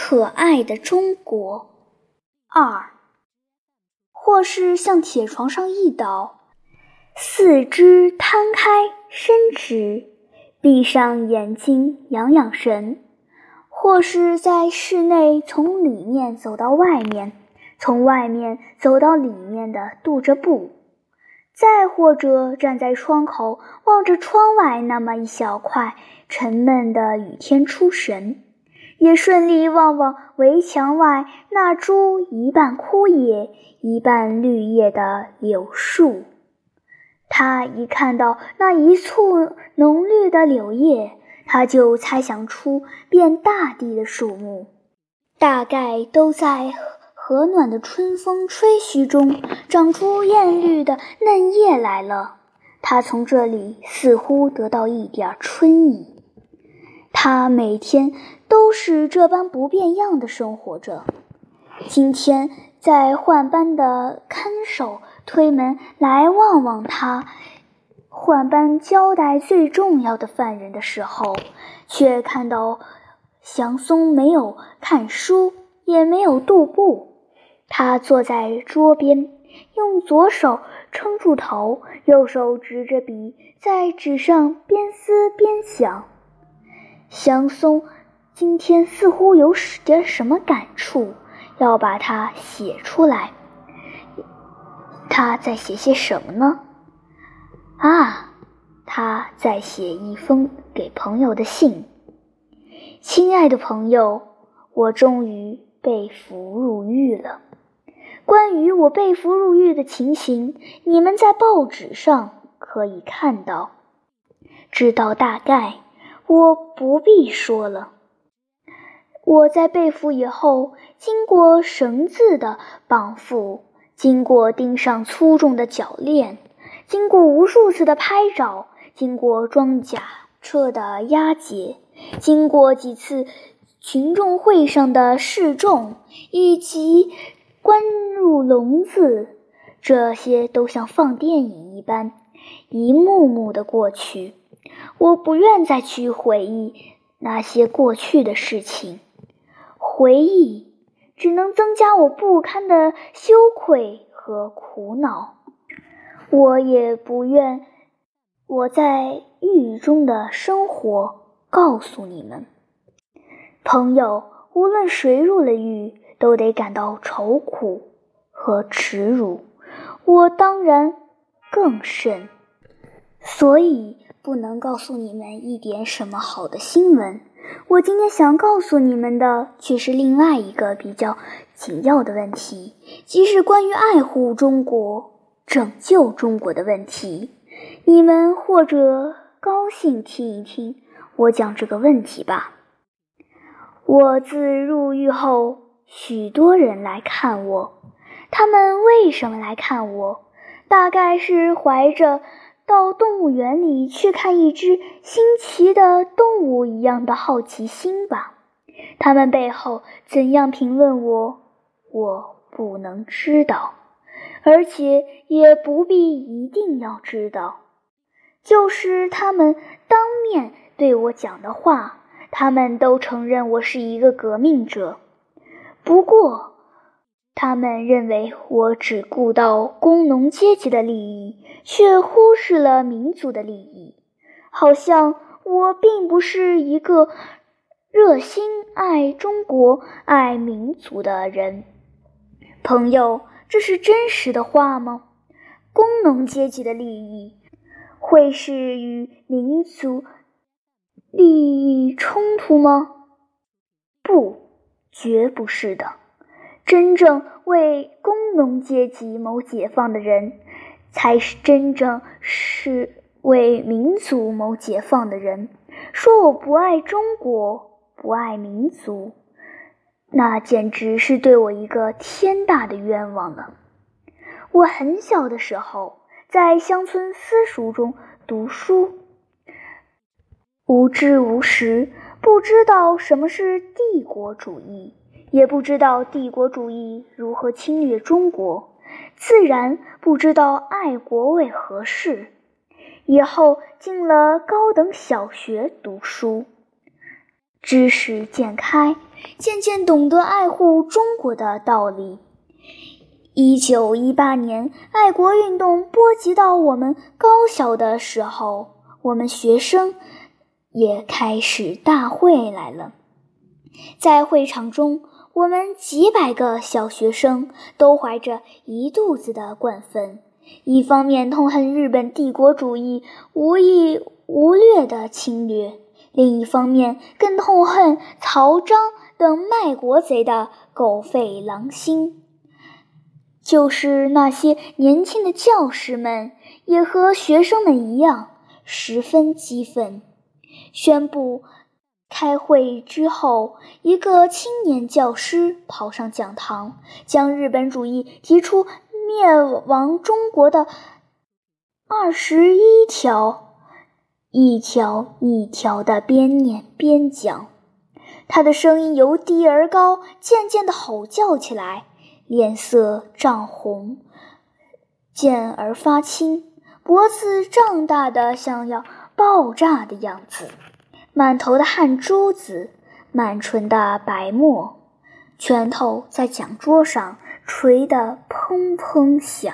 可爱的中国二，或是向铁床上一倒，四肢摊开伸直，闭上眼睛养养神；或是在室内从里面走到外面，从外面走到里面的踱着步；再或者站在窗口望着窗外那么一小块沉闷的雨天出神。也顺利望望围墙外那株一半枯叶、一半绿叶的柳树。他一看到那一簇浓绿的柳叶，他就猜想出遍大地的树木，大概都在和暖的春风吹嘘中长出艳绿的嫩叶来了。他从这里似乎得到一点春意。他每天都是这般不变样的生活着。今天在换班的看守推门来望望他，换班交代最重要的犯人的时候，却看到祥松没有看书，也没有踱步。他坐在桌边，用左手撑住头，右手执着笔，在纸上边撕边想。祥松今天似乎有点什么感触，要把它写出来。他在写些什么呢？啊，他在写一封给朋友的信。亲爱的朋友，我终于被俘入狱了。关于我被俘入狱的情形，你们在报纸上可以看到，知道大概。我不必说了。我在被俘以后，经过绳子的绑缚，经过钉上粗重的铰链，经过无数次的拍照，经过装甲车的押解，经过几次群众会上的示众，以及关入笼子，这些都像放电影一般，一幕幕的过去。我不愿再去回忆那些过去的事情，回忆只能增加我不堪的羞愧和苦恼。我也不愿我在狱中的生活告诉你们，朋友。无论谁入了狱，都得感到愁苦和耻辱，我当然更甚。所以。不能告诉你们一点什么好的新闻。我今天想告诉你们的，却是另外一个比较紧要的问题，即是关于爱护中国、拯救中国的问题。你们或者高兴听一听我讲这个问题吧。我自入狱后，许多人来看我，他们为什么来看我？大概是怀着。到动物园里去看一只新奇的动物一样的好奇心吧。他们背后怎样评论我，我不能知道，而且也不必一定要知道。就是他们当面对我讲的话，他们都承认我是一个革命者。不过。他们认为我只顾到工农阶级的利益，却忽视了民族的利益，好像我并不是一个热心爱中国、爱民族的人。朋友，这是真实的话吗？工农阶级的利益会是与民族利益冲突吗？不，绝不是的。真正为工农阶级谋解放的人，才是真正是为民族谋解放的人。说我不爱中国，不爱民族，那简直是对我一个天大的冤枉了。我很小的时候，在乡村私塾中读书，无知无识，不知道什么是帝国主义。也不知道帝国主义如何侵略中国，自然不知道爱国为何事。以后进了高等小学读书，知识渐开，渐渐懂得爱护中国的道理。一九一八年，爱国运动波及到我们高校的时候，我们学生也开始大会来了。在会场中，我们几百个小学生都怀着一肚子的惯愤，一方面痛恨日本帝国主义无义无略的侵略，另一方面更痛恨曹彰等卖国贼的狗吠狼心。就是那些年轻的教师们，也和学生们一样，十分激愤，宣布。开会之后，一个青年教师跑上讲堂，将日本主义提出灭亡中国的二十一条，一条一条的边念边讲。他的声音由低而高，渐渐的吼叫起来，脸色涨红，渐而发青，脖子胀大的像要爆炸的样子。满头的汗珠子，满唇的白沫，拳头在讲桌上捶得砰砰响。